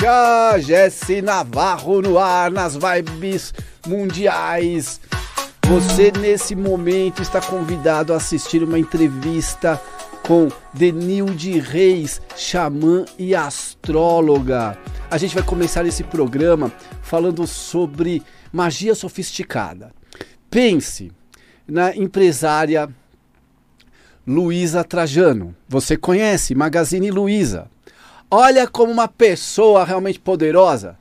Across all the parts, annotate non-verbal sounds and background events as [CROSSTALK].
Puxa, Jesse Navarro no ar, nas vibes mundiais. Você nesse momento está convidado a assistir uma entrevista com Denilde Reis, xamã e astróloga. A gente vai começar esse programa falando sobre magia sofisticada. Pense na empresária Luísa Trajano. Você conhece Magazine Luiza. Olha como uma pessoa realmente poderosa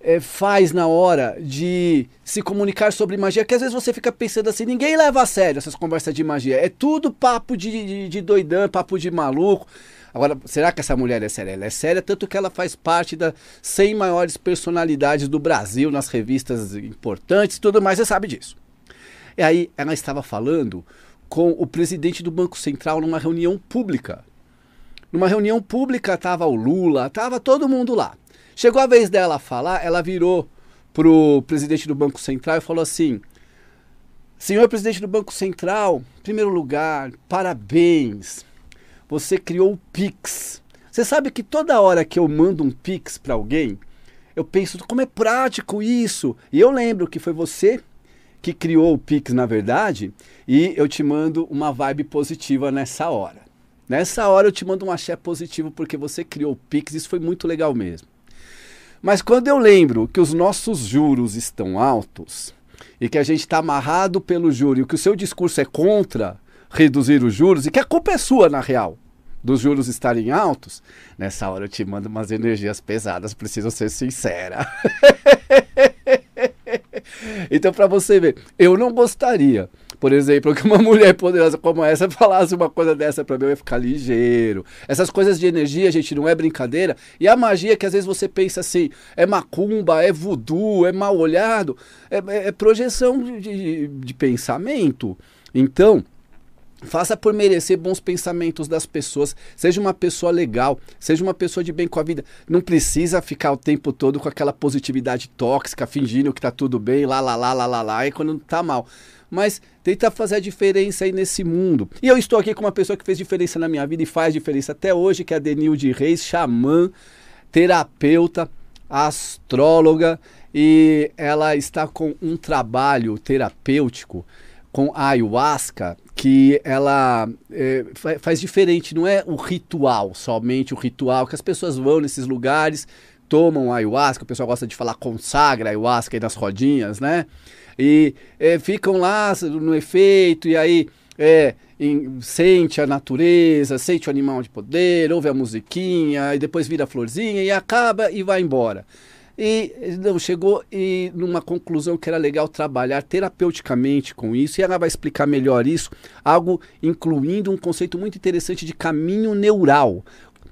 é, faz na hora de se comunicar sobre magia, que às vezes você fica pensando assim, ninguém leva a sério essas conversas de magia. É tudo papo de, de, de doidão, papo de maluco. Agora, será que essa mulher é séria? Ela é séria, tanto que ela faz parte das 100 maiores personalidades do Brasil nas revistas importantes e tudo mais, você sabe disso. E aí, ela estava falando com o presidente do Banco Central numa reunião pública. Numa reunião pública estava o Lula, estava todo mundo lá. Chegou a vez dela falar, ela virou pro presidente do Banco Central e falou assim: Senhor presidente do Banco Central, em primeiro lugar, parabéns. Você criou o Pix. Você sabe que toda hora que eu mando um Pix para alguém, eu penso como é prático isso. E eu lembro que foi você que criou o Pix, na verdade, e eu te mando uma vibe positiva nessa hora. Nessa hora eu te mando um axé positivo porque você criou o Pix, isso foi muito legal mesmo. Mas quando eu lembro que os nossos juros estão altos e que a gente está amarrado pelo juro e que o seu discurso é contra reduzir os juros e que a culpa é sua, na real, dos juros estarem altos, nessa hora eu te mando umas energias pesadas, preciso ser sincera. [LAUGHS] então, para você ver, eu não gostaria por exemplo, [LAUGHS] que uma mulher poderosa como essa falasse uma coisa dessa para mim, eu ia ficar ligeiro. Essas coisas de energia, gente, não é brincadeira. E a magia que às vezes você pensa assim, é macumba, é voodoo, é mal olhado, é, é, é projeção de, de, de pensamento. Então, Faça por merecer bons pensamentos das pessoas. Seja uma pessoa legal, seja uma pessoa de bem com a vida. Não precisa ficar o tempo todo com aquela positividade tóxica, fingindo que tá tudo bem, lá, lá, lá, lá, lá, lá, e quando tá mal mas tenta fazer a diferença aí nesse mundo. E eu estou aqui com uma pessoa que fez diferença na minha vida e faz diferença até hoje, que é a Denilde Reis, xamã, terapeuta, astróloga, e ela está com um trabalho terapêutico com ayahuasca que ela é, faz diferente, não é o ritual, somente o ritual, que as pessoas vão nesses lugares, tomam ayahuasca, o pessoal gosta de falar consagra ayahuasca aí nas rodinhas, né? e é, ficam lá no efeito, e aí é, em, sente a natureza, sente o animal de poder, ouve a musiquinha, e depois vira a florzinha e acaba e vai embora. E não, chegou e numa conclusão que era legal trabalhar terapeuticamente com isso, e ela vai explicar melhor isso, algo incluindo um conceito muito interessante de caminho neural.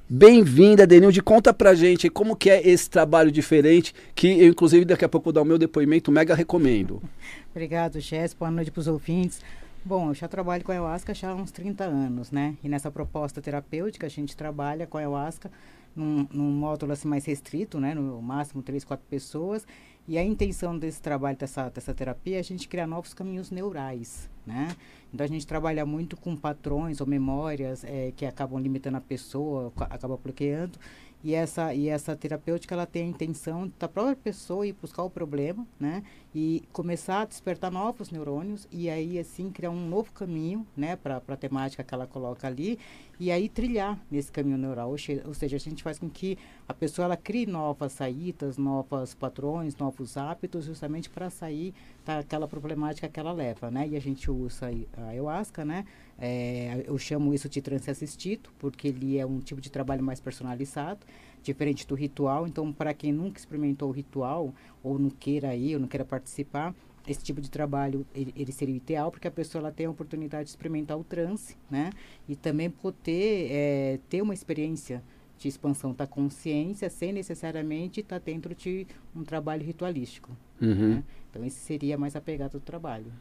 Bem-vinda, Denilde. Conta pra gente como que é esse trabalho diferente, que eu, inclusive, daqui a pouco vou dar o meu depoimento, mega recomendo. Obrigado, Jess. Boa noite para os ouvintes. Bom, eu já trabalho com ayahuasca já há uns 30 anos, né? E nessa proposta terapêutica, a gente trabalha com ayahuasca num, num módulo assim mais restrito, né? No máximo três, quatro pessoas. E a intenção desse trabalho, dessa, dessa terapia, é a gente criar novos caminhos neurais, né? Então a gente trabalha muito com patrões ou memórias é, que acabam limitando a pessoa, acaba bloqueando. E essa, e essa terapêutica ela tem a intenção da própria pessoa ir buscar o problema, né? E começar a despertar novos neurônios e aí assim criar um novo caminho, né, para a temática que ela coloca ali e aí trilhar nesse caminho neural. Ou, seja, a gente faz com que a pessoa ela crie novas saídas, novos patrões, novos hábitos, justamente para sair daquela problemática que ela leva, né? E a gente usa a ayahuasca, né? É, eu chamo isso de trance assistido, porque ele é um tipo de trabalho mais personalizado, diferente do ritual. Então, para quem nunca experimentou o ritual, ou não queira ir, ou não queira participar, esse tipo de trabalho ele, ele, seria o ideal porque a pessoa ela tem a oportunidade de experimentar o transe, né? E também poder é, ter uma experiência de expansão da consciência sem necessariamente estar dentro de um trabalho ritualístico. Uhum. Né? Então esse seria mais a pegada do trabalho.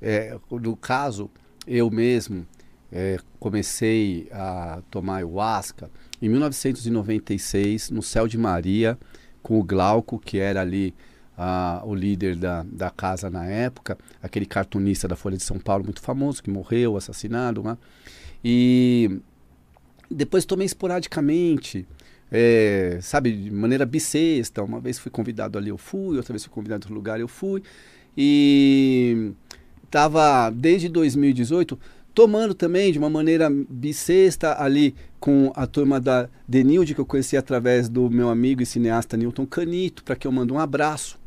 É, no caso, eu mesmo é, comecei a tomar ayahuasca em 1996 no Céu de Maria com o Glauco, que era ali o líder da, da casa na época, aquele cartunista da Folha de São Paulo muito famoso, que morreu, assassinado. Né? E depois tomei esporadicamente é, sabe, de maneira bissexta. Uma vez fui convidado ali, eu fui, outra vez fui convidado em outro lugar, eu fui. E estava desde 2018 tomando também de uma maneira bissexta ali com a turma da Denilde, que eu conheci através do meu amigo e cineasta Newton Canito, para que eu mando um abraço.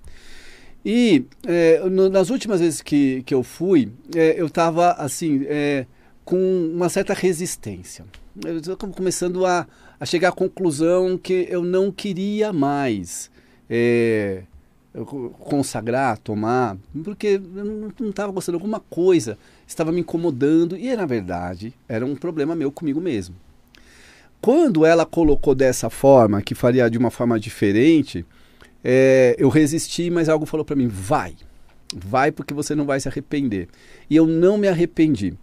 E é, no, nas últimas vezes que, que eu fui, é, eu estava assim, é, com uma certa resistência. Eu estava começando a, a chegar à conclusão que eu não queria mais é, consagrar, tomar, porque eu não estava gostando de alguma coisa, estava me incomodando e na verdade era um problema meu comigo mesmo. Quando ela colocou dessa forma, que faria de uma forma diferente, é, eu resisti, mas algo falou para mim: vai, vai porque você não vai se arrepender. E eu não me arrependi.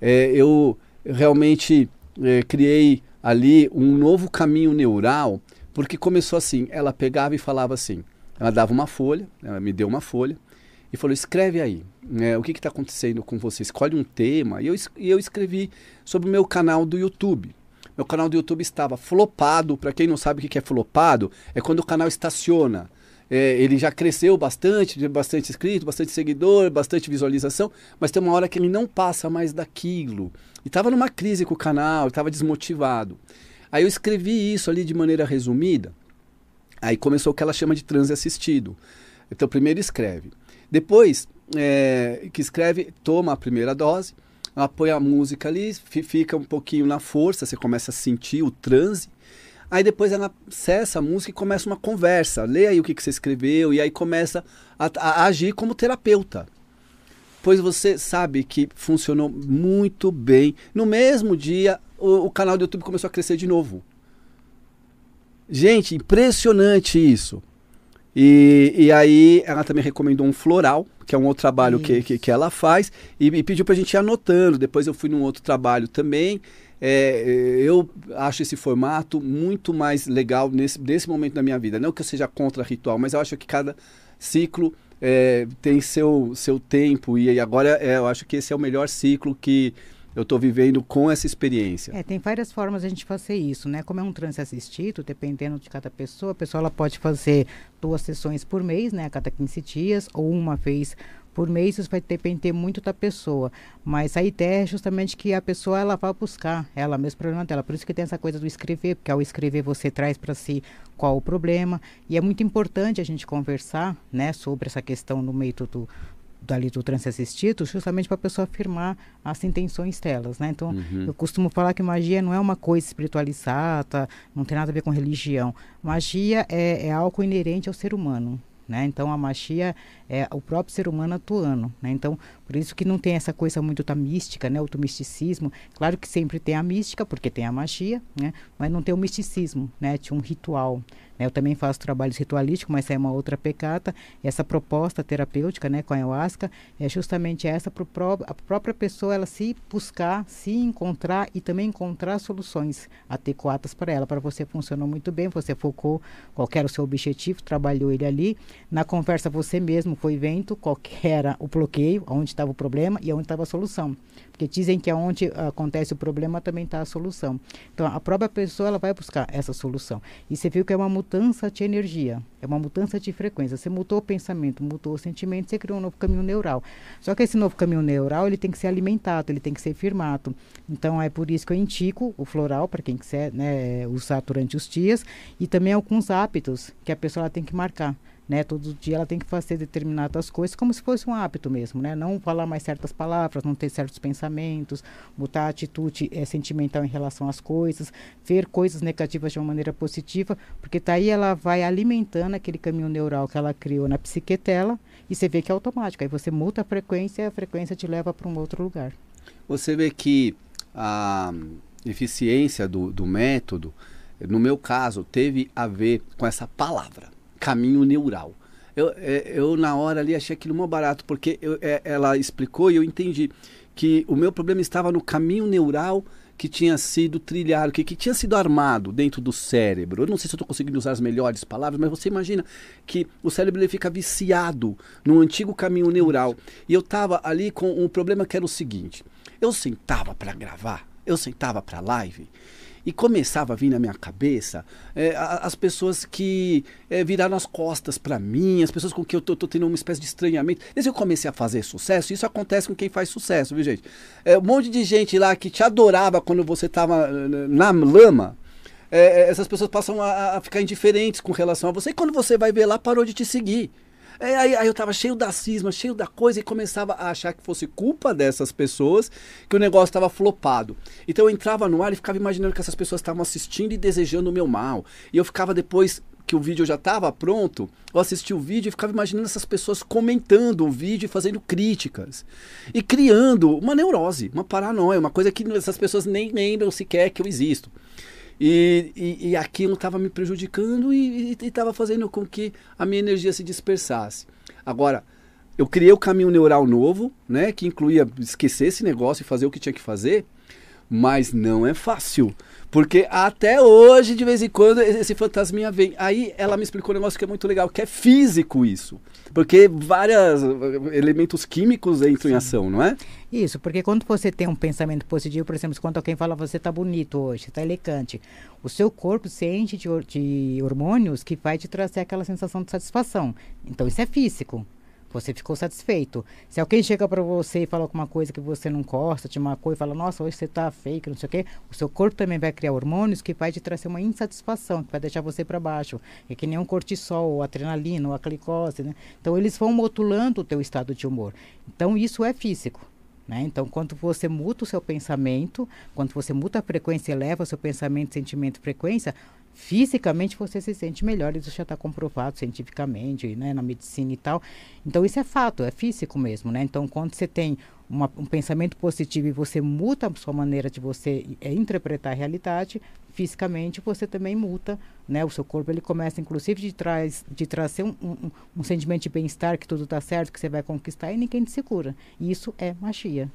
É, eu realmente é, criei ali um novo caminho neural, porque começou assim: ela pegava e falava assim, ela dava uma folha, ela me deu uma folha e falou: escreve aí, né, o que está acontecendo com você? Escolhe um tema. E eu, e eu escrevi sobre o meu canal do YouTube. Meu canal do YouTube estava flopado. Para quem não sabe o que é flopado, é quando o canal estaciona. É, ele já cresceu bastante, bastante inscrito, bastante seguidor, bastante visualização, mas tem uma hora que ele não passa mais daquilo. E estava numa crise com o canal, estava desmotivado. Aí eu escrevi isso ali de maneira resumida. Aí começou o que ela chama de transe assistido. Então primeiro escreve. Depois é, que escreve, toma a primeira dose, apoia a música ali, fica um pouquinho na força, você começa a sentir o transe. Aí depois ela cessa a música e começa uma conversa. Lê aí o que, que você escreveu e aí começa a, a agir como terapeuta. Pois você sabe que funcionou muito bem. No mesmo dia, o, o canal do YouTube começou a crescer de novo. Gente, impressionante isso. E, e aí ela também recomendou um floral, que é um outro trabalho que, que, que, ela faz, e, e pediu para a gente ir anotando. Depois eu fui num outro trabalho também. É, eu acho esse formato muito mais legal nesse, nesse momento da minha vida. Não que eu seja contra ritual, mas eu acho que cada ciclo é, tem seu, seu tempo, e agora é, eu acho que esse é o melhor ciclo que eu estou vivendo com essa experiência. É, tem várias formas de a gente fazer isso, né? Como é um transe assistido, dependendo de cada pessoa, a pessoa ela pode fazer duas sessões por mês, né? A cada 15 dias, ou uma vez por mês, isso vai depender muito da pessoa. Mas a ideia é justamente que a pessoa ela vá buscar ela mesmo o problema dela. Por isso que tem essa coisa do escrever, porque ao escrever você traz para si qual o problema. E é muito importante a gente conversar né, sobre essa questão no meio do, dali do trance assistido, justamente para a pessoa afirmar as intenções delas, né? Então, uhum. eu costumo falar que magia não é uma coisa espiritualizada, não tem nada a ver com religião. Magia é, é algo inerente ao ser humano, né? Então a magia é o próprio ser humano atuando, né? Então por isso que não tem essa coisa muito da mística, né? O misticismo. Claro que sempre tem a mística porque tem a magia, né? Mas não tem o misticismo, né? Tinha um ritual? Eu também faço trabalhos ritualísticos, mas é uma outra pecata. Essa proposta terapêutica, né, com a ayahuasca, é justamente essa para a própria pessoa ela se buscar, se encontrar e também encontrar soluções adequadas para ela. Para você funcionou muito bem, você focou qual era o seu objetivo, trabalhou ele ali. Na conversa você mesmo foi vendo qual era o bloqueio, onde estava o problema e onde estava a solução. Porque dizem que onde acontece o problema também está a solução. Então a própria pessoa ela vai buscar essa solução. E você viu que é uma de energia, é uma mudança de frequência. Você mudou o pensamento, mudou o sentimento, você criou um novo caminho neural. Só que esse novo caminho neural ele tem que ser alimentado, ele tem que ser firmado. Então é por isso que eu indico o floral para quem quiser né, usar durante os dias e também alguns hábitos que a pessoa tem que marcar né? Todo dia ela tem que fazer determinadas coisas como se fosse um hábito mesmo, né? Não falar mais certas palavras, não ter certos pensamentos, botar atitude é, sentimental em relação às coisas, ver coisas negativas de uma maneira positiva, porque daí tá ela vai alimentando aquele caminho neural que ela criou na psique dela e você vê que é automático. Aí você muda a frequência e a frequência te leva para um outro lugar. Você vê que a eficiência do, do método, no meu caso, teve a ver com essa palavra caminho neural. Eu, é, eu na hora ali achei aquilo muito barato, porque eu, é, ela explicou e eu entendi que o meu problema estava no caminho neural que tinha sido trilhado, que, que tinha sido armado dentro do cérebro. Eu não sei se estou conseguindo usar as melhores palavras, mas você imagina que o cérebro ele fica viciado no antigo caminho neural. E eu estava ali com um problema que era o seguinte: eu sentava para gravar, eu sentava para live E começava a vir na minha cabeça é, as pessoas que é, viraram as costas para mim, as pessoas com quem eu tô, tô, tendo uma espécie de estranhamento. Desde que eu comecei a fazer sucesso, isso acontece com quem faz sucesso, viu, gente? É, um monte de gente lá que te adorava quando você tava na lama. É, é, essas pessoas passam a, a ficar indiferentes com relação a você. E quando você vai ver lá, parou de te seguir. É, aí, aí, eu tava cheio da cisma, cheio da coisa e começava a achar que fosse culpa dessas pessoas que o negócio estava flopado. Então eu entrava no ar e ficava imaginando que essas pessoas estavam assistindo e desejando o meu mal. E eu ficava depois que o vídeo já estava pronto, eu assisti o vídeo e ficava imaginando essas pessoas comentando o vídeo e fazendo críticas. E criando uma neurose, uma paranoia, uma coisa que essas pessoas nem lembram sequer que eu existo. E, e, e aquilo estava me prejudicando e estava fazendo com que a minha energia se dispersasse. Agora, eu criei o caminho neural novo, né, que incluía esquecer esse negócio e fazer o que tinha que fazer, mas não é fácil. Porque até hoje, de vez em quando, esse fantasminha vem. Aí ela me explicou um negócio que é muito legal, que é físico isso. Porque vários elementos químicos entram Sim. em ação, não é? Isso, porque quando você tem um pensamento positivo, por exemplo, quando alguém fala você está bonito hoje, está elegante, o seu corpo se enche de, de hormônios que vai te trazer aquela sensação de satisfação. Então isso é físico. Você ficou satisfeito. Se alguém chega para você e fala alguma coisa que você não gosta, te marcou e fala, nossa, hoje você está fake, não sei o quê, o seu corpo também vai criar hormônios que vai te trazer uma insatisfação, que vai deixar você para baixo. É que nem um cortisol, ou adrenalina, ou a glicose, né? Então, eles vão modulando o teu estado de humor. Então, isso é físico. Né? Então, quando você muda o seu pensamento, quando você muda a frequência, eleva o seu pensamento, sentimento, frequência, fisicamente você se sente melhor, isso já está comprovado cientificamente, né, na medicina e tal. Então isso é fato, é físico mesmo, né? Então quando você tem uma, um pensamento positivo e você muda a sua maneira de você é, interpretar a realidade, fisicamente você também muda, né? O seu corpo ele começa inclusive de traz de trazer um, um, um sentimento de bem-estar que tudo está certo, que você vai conquistar e ninguém te segura. Isso é magia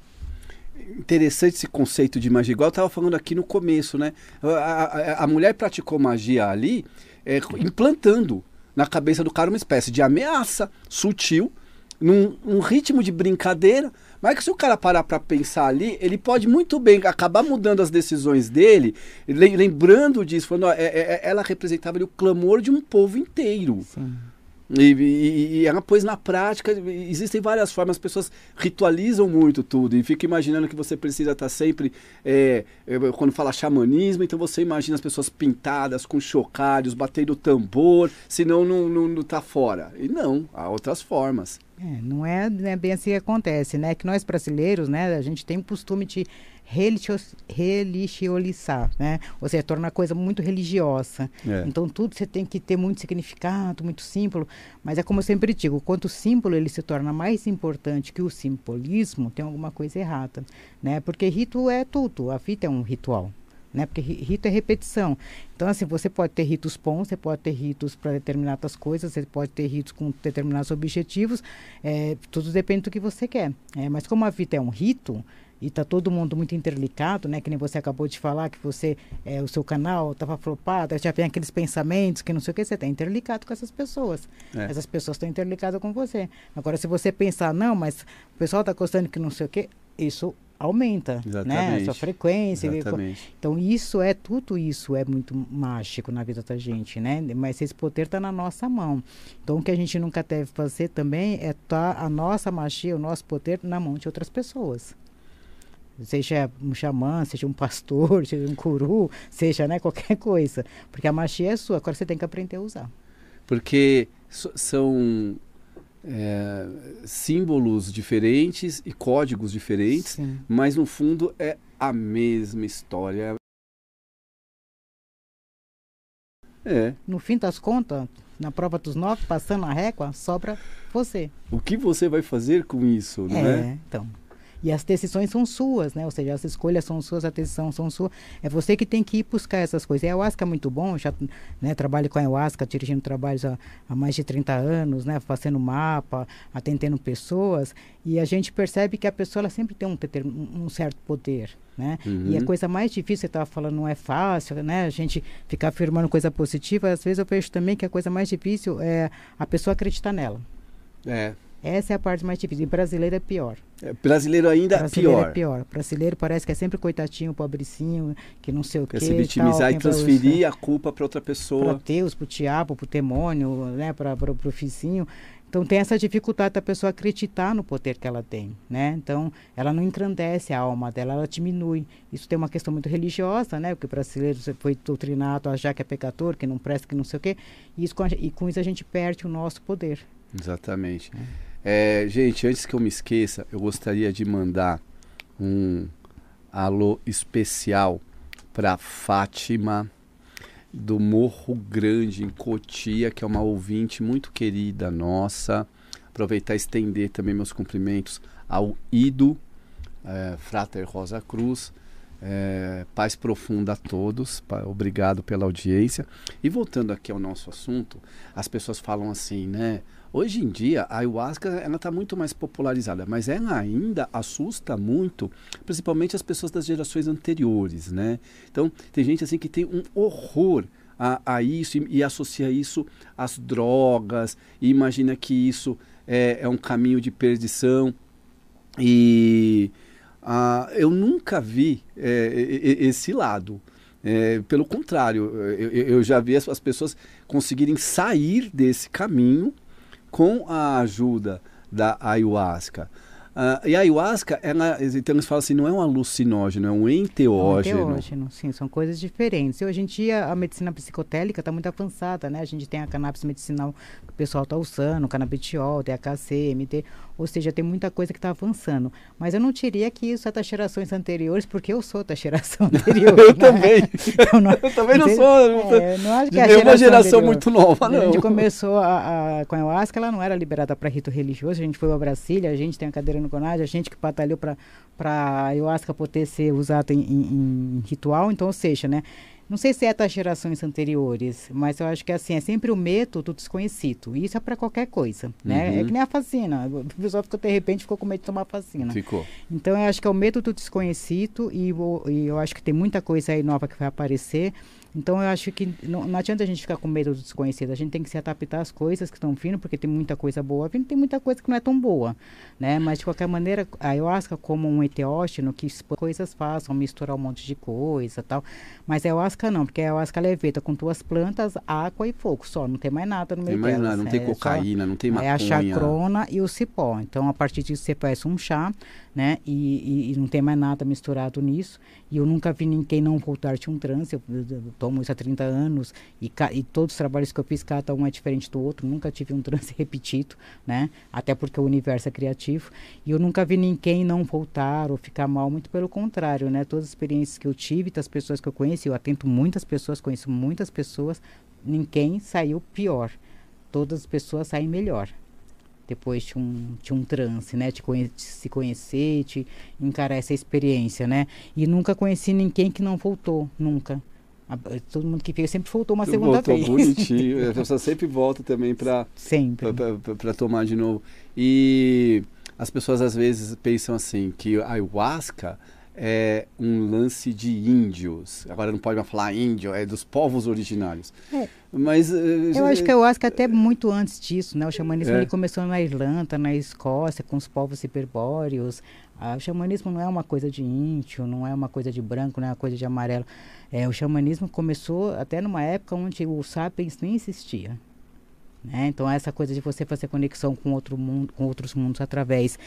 interessante esse conceito de magia, igual eu estava falando aqui no começo, né? A, a, a mulher praticou magia ali, é, implantando na cabeça do cara uma espécie de ameaça sutil, num, ritmo de brincadeira, mas que se o cara parar para pensar ali, ele pode muito bem acabar mudando as decisões dele, lembrando disso, falando, ó, é, é, é ela representava ali, o clamor de um povo inteiro. Sim. E, e, e, ela na prática, existem várias formas, as pessoas ritualizam muito tudo e fica imaginando que você precisa estar sempre, é, é, quando fala xamanismo, então você imagina as pessoas pintadas com chocalhos, batendo tambor, senão não, não, não tá fora. E não, há outras formas. É, não, é, não é bem assim que acontece, né? Que nós brasileiros, né, a gente tem o costume de religiosizar, né? Ou seja, torna a coisa muito religiosa. É. Então tudo você tem que ter muito significado, muito símbolo. Mas é como eu sempre digo, quanto o símbolo ele se torna mais importante que o simbolismo, tem alguma coisa errada, né? Porque rito é tudo, a vida é um ritual. Né? Porque rito é repetição. Então, assim, você pode ter ritos bons, você pode ter ritos para determinadas coisas, você pode ter ritos com determinados objetivos, é, tudo depende do que você quer. É, mas como a vida é um rito, e está todo mundo muito interligado, né? Que nem você acabou de falar que você, é, o seu canal estava flopado, já vem aqueles pensamentos que não sei o que, você está interligado com essas pessoas. É. Essas pessoas estão interligadas com você. Agora, se você pensar, não, mas o pessoal está gostando que não sei o que, isso aumenta, Exatamente. né? A sua frequência. Exatamente. Então, isso é, tudo isso é muito mágico na vida da gente, né? Mas esse poder está na nossa mão. Então, o que a gente nunca deve fazer também é tá a nossa magia, o nosso poder na mão de outras pessoas seja um xamã, seja um pastor, [LAUGHS] seja um curu, seja né, qualquer coisa. Porque a magia é sua, agora você tem que aprender a usar. Porque são é, símbolos diferentes e códigos diferentes, Sim. mas no fundo é a mesma história. É. No fim das contas, na prova dos nove, passando a régua, sobra você. O que você vai fazer com isso, não é? É, então. E as decisões são suas, né? Ou seja, as escolhas são suas, a decisão são sua. É você que tem que ir buscar essas coisas. E a ayahuasca é muito bom, já né, trabalho com a ayahuasca, dirigindo trabalhos há, há, mais de 30 anos, né? Fazendo mapa, atendendo pessoas. E a gente percebe que a pessoa ela sempre tem um, um certo poder, né? Uhum. E a coisa mais difícil, você estava falando, não é fácil, né? A gente ficar afirmando coisa positiva. Às vezes eu vejo também que a coisa mais difícil é a pessoa acreditar nela. É. Essa é a parte mais difícil. E brasileiro é pior. É, brasileiro ainda brasileiro pior. é pior. Brasileiro parece que é sempre coitadinho, pobrecinho, que não sei o quê. Quer se vitimizar tal, e transferir a culpa para outra pessoa. Para Deus, para o diabo, para o demônio, né, para o vizinho. Então tem essa dificuldade da pessoa acreditar no poder que ela tem, né? Então ela não engrandece a alma dela, ela diminui. Isso tem uma questão muito religiosa, né? Porque o brasileiro foi doutrinado a achar que é pecador, que não presta, que não sei o quê. E, isso, e com isso a gente perde o nosso poder. Exatamente. É. É, gente, antes que eu me esqueça, eu gostaria de mandar um alô especial para Fátima do Morro Grande, em Cotia, que é uma ouvinte muito querida nossa. Aproveitar e estender também meus cumprimentos ao Ido, é, Frater Rosa Cruz. É, paz profunda a todos, obrigado pela audiência. E voltando aqui ao nosso assunto, as pessoas falam assim, né? Hoje em dia, a ayahuasca ela está muito mais popularizada, mas ela ainda assusta muito, principalmente as pessoas das gerações anteriores, né? Então, tem gente assim que tem um horror a, a isso e, e, associa isso às drogas e imagina que isso é, é um caminho de perdição. E eu nunca vi é, esse lado. É, pelo contrário, eu, eu, já vi as pessoas conseguirem sair desse caminho com a ajuda da ayahuasca. Uh, e a ayahuasca, ela, então eles falam assim, não é um alucinógeno, é um enteógeno. É um enteógeno, sim, são coisas diferentes. Hoje em dia a medicina psicotélica está muito avançada, né? A gente tem a cannabis medicinal que o pessoal está usando, canabidiol, THC, MT, ou seja, tem muita coisa que está avançando. Mas eu não diria que isso é das gerações anteriores, porque eu sou da geração [LAUGHS] anterior. eu né? também. [LAUGHS] eu, não, eu também não sou. É, não acho que é uma geração muito nova, não. A gente começou a, a, com a ayahuasca, ela não era liberada para rito religioso, a gente foi para Brasília, a gente tem a cadeira no CONAD, a gente que batalhou para a ayahuasca poder ser usada em, em, em ritual, então, ou seja, né? Não sei se é das gerações anteriores, mas eu acho que assim, é sempre o método desconhecido. E isso é para qualquer coisa, né? Uhum. É que nem a vacina. O pessoal ficou, de repente, ficou com medo de tomar vacina. Ficou. Então, eu acho que é o método desconhecido e, e eu acho que tem muita coisa aí nova que vai aparecer. Então eu acho que não, não, adianta a gente ficar com medo do desconhecido. A gente tem que se adaptar às coisas que estão vindo, porque tem muita coisa boa vindo, tem muita coisa que não é tão boa, né? Mas de qualquer maneira, a ayahuasca como um eteógeno que coisas façam, misturar um monte de coisa, tal. Mas a ayahuasca não, porque a ayahuasca é feita com duas plantas, água e fogo, só, não tem mais nada no meio tem mais delas, nada, não tem é cocaína, só, não tem maconha. É a chacrona e o cipó. Então a partir disso você faz um chá, né? E, e, e, não tem mais nada misturado nisso. E eu nunca vi ninguém não voltar de um transe. Eu, eu, eu tomo isso há 30 anos e, e, todos os trabalhos que eu fiz, cada um é diferente do outro. Nunca tive um [LAUGHS] transe repetido, né? Até porque o universo é criativo. E eu nunca vi ninguém não voltar ou ficar mal. Muito pelo contrário, né? Todas as experiências que eu tive, das pessoas que eu conheci, eu atento muitas pessoas, conheço muitas pessoas, ninguém saiu pior. Todas as pessoas saem melhor depois de um, de um trance, né? De, conhe de se conhecer, de encarar essa experiência, né? E nunca conheci ninguém que não voltou, nunca. A, todo mundo que veio sempre voltou uma segunda voltou vez. bonitinho. A [LAUGHS] pessoa sempre volta também para sempre para tomar de novo. E as pessoas às vezes pensam assim que a ayahuasca é um lance de índios. Agora não pode mais falar índio, é dos povos originários. É. Mas eh, eu acho que eu acho que até muito antes disso, né? O xamanismo é. ele começou na Irlanda, na Escócia, com os povos hiperbóreos. Ah, o xamanismo não é uma coisa de índio, não é uma coisa de branco, não é uma coisa de amarelo. É, o xamanismo começou até numa época onde o sapiens nem existia. Né? Então essa coisa de você fazer conexão com outro mundo, com outros mundos através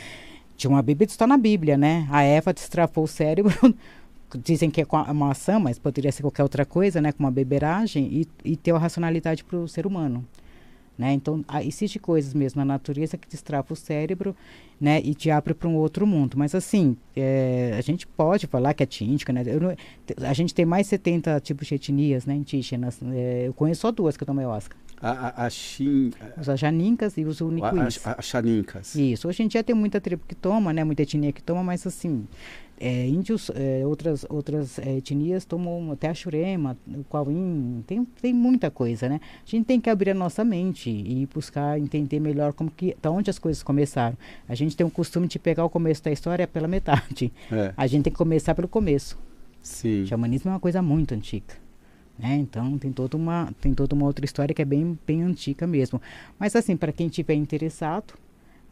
tinha uma Bíblia, está na Bíblia, né? A Eva destrafou o cérebro, [LAUGHS] dizem que é com uma maçã, mas poderia ser qualquer outra coisa, né? Com uma beberagem e, e ter a racionalidade para o ser humano. Né? Então, existe coisas mesmo na natureza que destrava o cérebro né? e te abre para um outro mundo. Mas, assim, é, a gente pode falar que é tíntica, né? Não, a gente tem mais 70 tipos de etnias né, indígenas. É, eu conheço só duas que eu tomei ayahuasca. A, a, a xin... Os janincas e os unicuís. As xanincas. Isso. Hoje em dia tem muita tribo que toma, né? Muita etnia que toma, mas assim, é, índios, é, outras, outras é, etnias tomam até a churema, o quauim, tem, tem muita coisa, né? A gente tem que abrir a nossa mente e buscar entender melhor como que, da onde as coisas começaram. A gente tem o costume de pegar o começo da história pela metade. [LAUGHS] É. A gente tem que começar pelo começo. Sim. O xamanismo é uma coisa muito antiga. Né? Então tem toda uma tem toda uma outra história que é bem bem antiga mesmo. Mas assim para quem tiver interessado,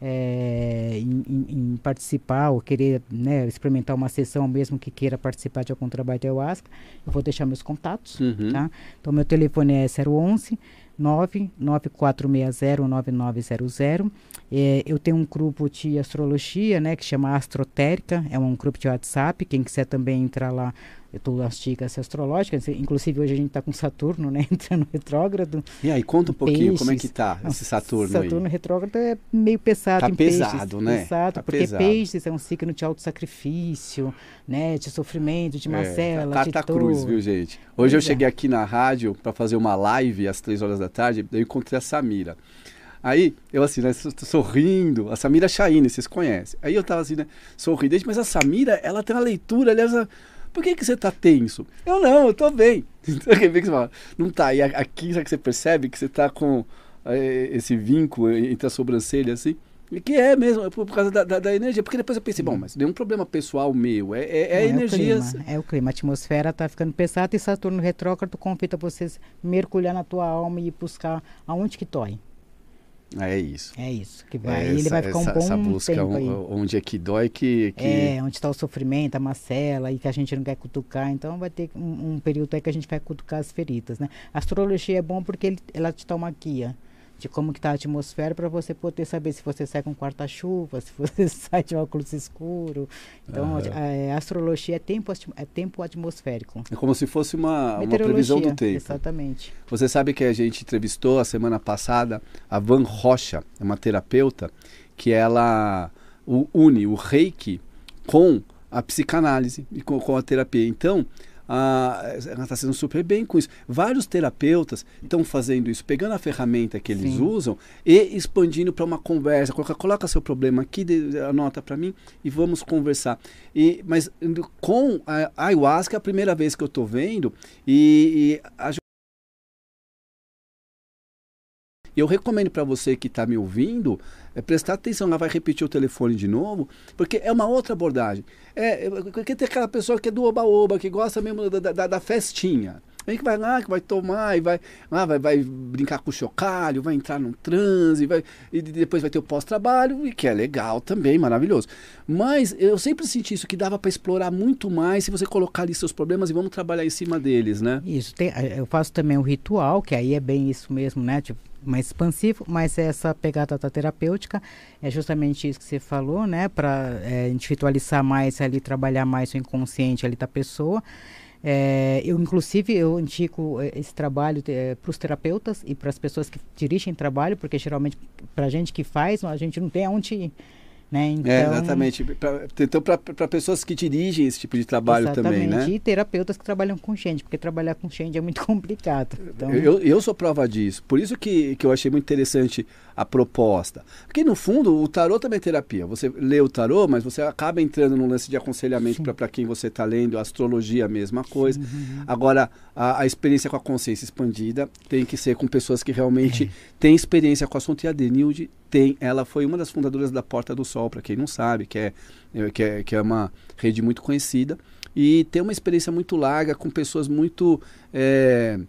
é, em, em, em, participar ou querer né, experimentar uma sessão, mesmo que queira participar de algum trabalho de ayahuasca, eu vou deixar meus contatos. Uhum. Tá? Então, meu telefone é 011 994609900. É, eu tenho um grupo de astrologia, né, que chama Astrotérica, é um grupo de WhatsApp, quem quiser também entrar lá, eu estou as dicas astrológicas, inclusive hoje a gente está com Saturno, né, [LAUGHS] entrando retrógrado. E aí, conta um pouquinho peixes. como é que tá esse Saturno Saturno aí? retrógrado é meio pesado tá em pesado, peixes, né? Pesado, tá porque pesado. peixes é um signo de auto-sacrifício, né, de sofrimento, de macela, é, de Tata Cruz, viu, gente? Hoje pois eu é. cheguei aqui na rádio para fazer uma live às três horas da tarde, eu encontrei a Samira. Aí, eu assim, né, sorrindo, a Samira Chaine, vocês conhecem. Aí eu tava assim, né, sorrindo, mas a Samira, ela tem uma leitura, aliás, por que, que você tá tenso? Eu não, eu tô bem. [LAUGHS] Não tá. E aqui, sabe que você percebe que você tá com é, esse vínculo entre a sobrancelha, assim? E que é mesmo, é por, causa da, da, da, energia. Porque depois eu pensei, bom, mas nenhum problema pessoal meu, é, é, é energia. É o, clima, é o clima, a atmosfera tá ficando pesada e Saturno retrógrado convida vocês mergulhar na tua alma e buscar aonde que dói. É isso. É isso que vai. Essa, ele vai ficar um bom essa busca tempo aí. onde é que dói que, que... É, onde está o sofrimento, a macela e que a gente não quer cutucar. Então vai ter um, um, período aí que a gente vai cutucar as feridas, né? A astrologia é bom porque ele, ela te uma guia de como que está a atmosfera para você poder saber se você sai com quarta-chuva, se você [LAUGHS] sai de óculos escuro. Então, uhum. a, a, astrologia é tempo, é tempo atmosférico. É como se fosse uma, uma previsão do tempo. Exatamente. Você sabe que a gente entrevistou a semana passada a Van Rocha, é uma terapeuta, que ela une o reiki com a psicanálise e com, com a terapia. Então, ah, ela está sendo super bem com isso. Vários terapeutas estão fazendo isso, pegando a ferramenta que eles Sim. usam e expandindo para uma conversa. Coloca, coloca seu problema aqui, anota para mim e vamos conversar. E, mas com a ayahuasca é a primeira vez que eu estou vendo e, e a eu recomendo para você que está me ouvindo é prestar atenção. Ela vai repetir o telefone de novo, porque é uma outra abordagem. É, porque tem aquela pessoa que é do oba-oba, que gosta mesmo da, da, da festinha. Aí que vai lá, que vai tomar e vai, ah, vai, vai brincar com o chocalho, vai entrar num transe, vai, e depois vai ter o pós-trabalho, e que é legal também, maravilhoso. Mas eu sempre senti isso, que dava para explorar muito mais se você colocar ali seus problemas e vamos trabalhar em cima deles, né? Isso, tem, eu faço também o ritual, que aí é bem isso mesmo, né? Tipo, mais expansivo, mas essa pegada da terapêutica é justamente isso que você falou, né? Para é, individualizar mais ali, trabalhar mais o inconsciente ali da pessoa. É, eu, inclusive, eu indico é, esse trabalho é, para os terapeutas e para as pessoas que dirigem trabalho, porque geralmente, para a gente que faz, a gente não tem aonde ir. Né? É, então, é, exatamente. Pra, então, para pessoas que dirigem esse tipo de trabalho também, né? E terapeutas que trabalham com gente, porque trabalhar com gente é muito [LAUGHS] complicado. Então... Eu, eu sou prova disso. Por isso que, que eu achei muito interessante a proposta. Porque, no fundo, o tarô também é terapia. Você lê o tarô, mas você acaba entrando num lance de aconselhamento para quem você está lendo, a astrologia, a mesma coisa. Sim. Agora, a, a, experiência com a consciência expandida tem que ser com pessoas que realmente é. têm experiência com o assunto. E a Denilde tem. Ela foi uma das fundadoras da Porta do Sol, para quem não sabe, que é, é, que é, que é uma rede muito conhecida. E tem uma experiência muito larga com pessoas muito é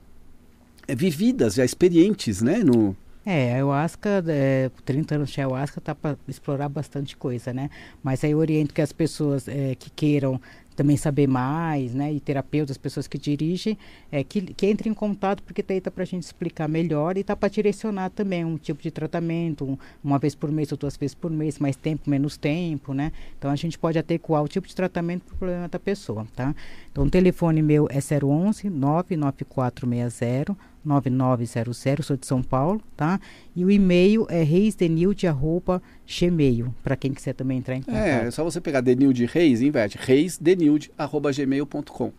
vividas, já experientes, né? No, é, a ayahuasca, é, 30 anos de ayahuasca tá para explorar bastante coisa, né? Mas aí eu oriento que as pessoas é, que queiram também saber mais, né? E terapeutas, pessoas que dirigem, é, que, que entrem em contato, porque daí tá para a gente explicar melhor e tá para direcionar também um tipo de tratamento, um, uma vez por mês ou duas vezes por mês, mais tempo, menos tempo, né? Então a gente pode adequar o tipo de tratamento para o problema da pessoa, tá? Então o telefone meu é 011 99460 9900, sou de São Paulo, tá? E o e-mail é reisdenilde.gmail, para quem quiser também entrar em contato. É, é só você pegar Denilde Reis, inverte, reisdenilde.gmail.com.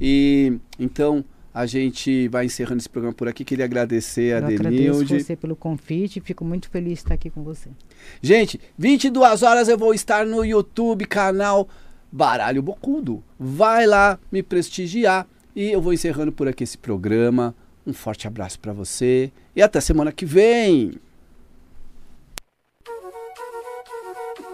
E então a gente vai encerrando esse programa por aqui. Queria agradecer a Eu Denilde. Agradeço você pelo convite, fico muito feliz de estar aqui com você. Gente, 22 horas eu vou estar no YouTube, canal Baralho Bocudo. Vai lá me prestigiar. E eu vou encerrando por aqui esse programa. Um forte abraço para você e até semana que vem.